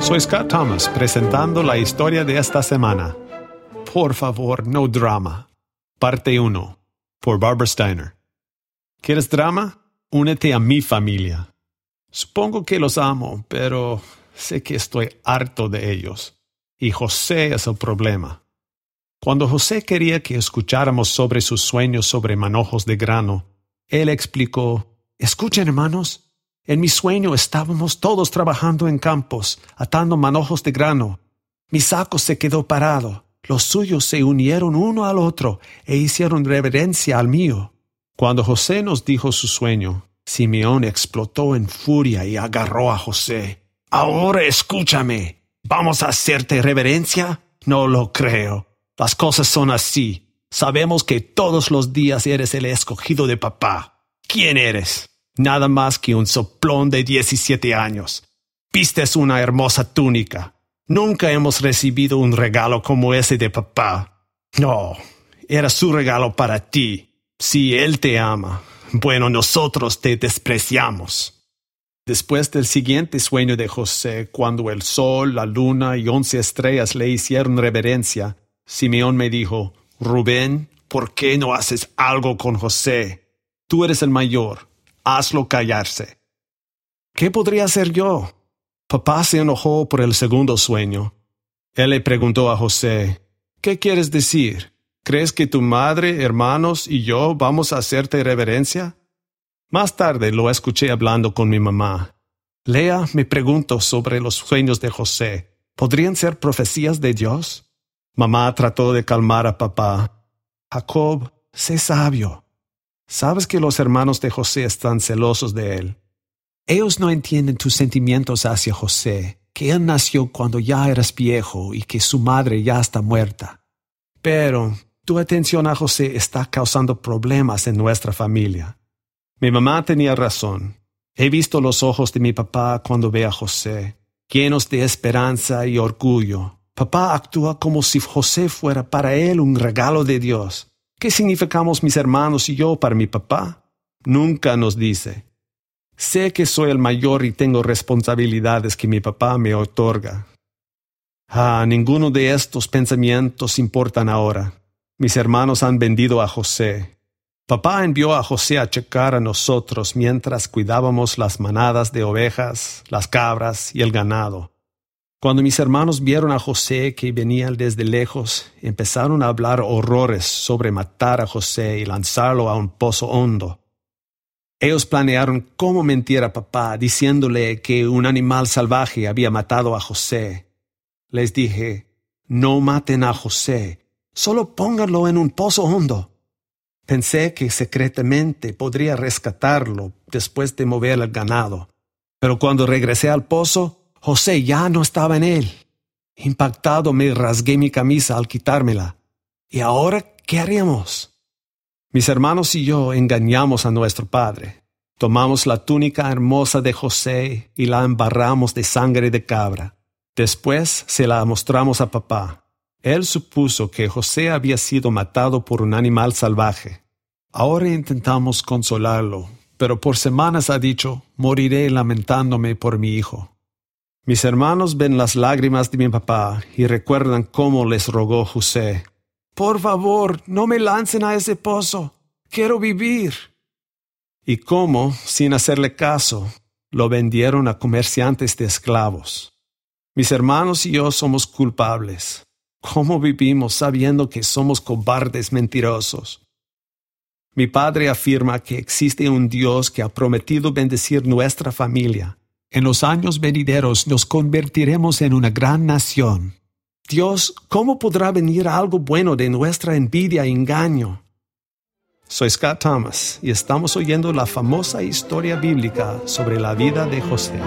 Soy Scott Thomas presentando la historia de esta semana. Por favor, no drama. Parte 1. Por Barbara Steiner. ¿Quieres drama? Únete a mi familia. Supongo que los amo, pero sé que estoy harto de ellos. Y José es el problema. Cuando José quería que escucháramos sobre sus sueños sobre manojos de grano, él explicó, Escuchen hermanos, en mi sueño estábamos todos trabajando en campos, atando manojos de grano. Mi saco se quedó parado. Los suyos se unieron uno al otro e hicieron reverencia al mío. Cuando José nos dijo su sueño, Simeón explotó en furia y agarró a José. Ahora escúchame. ¿Vamos a hacerte reverencia? No lo creo. Las cosas son así. Sabemos que todos los días eres el escogido de papá. ¿Quién eres? Nada más que un soplón de diecisiete años. Vistes una hermosa túnica. Nunca hemos recibido un regalo como ese de papá. No, era su regalo para ti. Si él te ama, bueno, nosotros te despreciamos. Después del siguiente sueño de José, cuando el sol, la luna y once estrellas le hicieron reverencia, Simeón me dijo, Rubén, ¿por qué no haces algo con José? Tú eres el mayor, hazlo callarse. ¿Qué podría hacer yo? Papá se enojó por el segundo sueño. Él le preguntó a José, ¿qué quieres decir? ¿Crees que tu madre, hermanos y yo vamos a hacerte reverencia? Más tarde lo escuché hablando con mi mamá. Lea me preguntó sobre los sueños de José. ¿Podrían ser profecías de Dios? Mamá trató de calmar a papá. Jacob, sé sabio. Sabes que los hermanos de José están celosos de él. Ellos no entienden tus sentimientos hacia José, que él nació cuando ya eras viejo y que su madre ya está muerta. Pero tu atención a José está causando problemas en nuestra familia. Mi mamá tenía razón. He visto los ojos de mi papá cuando ve a José, llenos de esperanza y orgullo. Papá actúa como si José fuera para él un regalo de Dios. ¿Qué significamos mis hermanos y yo para mi papá? Nunca nos dice. Sé que soy el mayor y tengo responsabilidades que mi papá me otorga. Ah, ninguno de estos pensamientos importan ahora. Mis hermanos han vendido a José. Papá envió a José a checar a nosotros mientras cuidábamos las manadas de ovejas, las cabras y el ganado. Cuando mis hermanos vieron a José que venía desde lejos, empezaron a hablar horrores sobre matar a José y lanzarlo a un pozo hondo. Ellos planearon cómo mentir a papá, diciéndole que un animal salvaje había matado a José. Les dije, no maten a José, solo pónganlo en un pozo hondo. Pensé que secretamente podría rescatarlo después de mover el ganado, pero cuando regresé al pozo, José ya no estaba en él. Impactado me rasgué mi camisa al quitármela. ¿Y ahora qué haríamos? Mis hermanos y yo engañamos a nuestro padre. Tomamos la túnica hermosa de José y la embarramos de sangre de cabra. Después se la mostramos a papá. Él supuso que José había sido matado por un animal salvaje. Ahora intentamos consolarlo, pero por semanas ha dicho, moriré lamentándome por mi hijo. Mis hermanos ven las lágrimas de mi papá y recuerdan cómo les rogó José. Por favor, no me lancen a ese pozo. Quiero vivir. Y cómo, sin hacerle caso, lo vendieron a comerciantes de esclavos. Mis hermanos y yo somos culpables. ¿Cómo vivimos sabiendo que somos cobardes mentirosos? Mi padre afirma que existe un Dios que ha prometido bendecir nuestra familia en los años venideros nos convertiremos en una gran nación. Dios, ¿cómo podrá venir algo bueno de nuestra envidia e engaño? Soy Scott Thomas y estamos oyendo la famosa historia bíblica sobre la vida de José.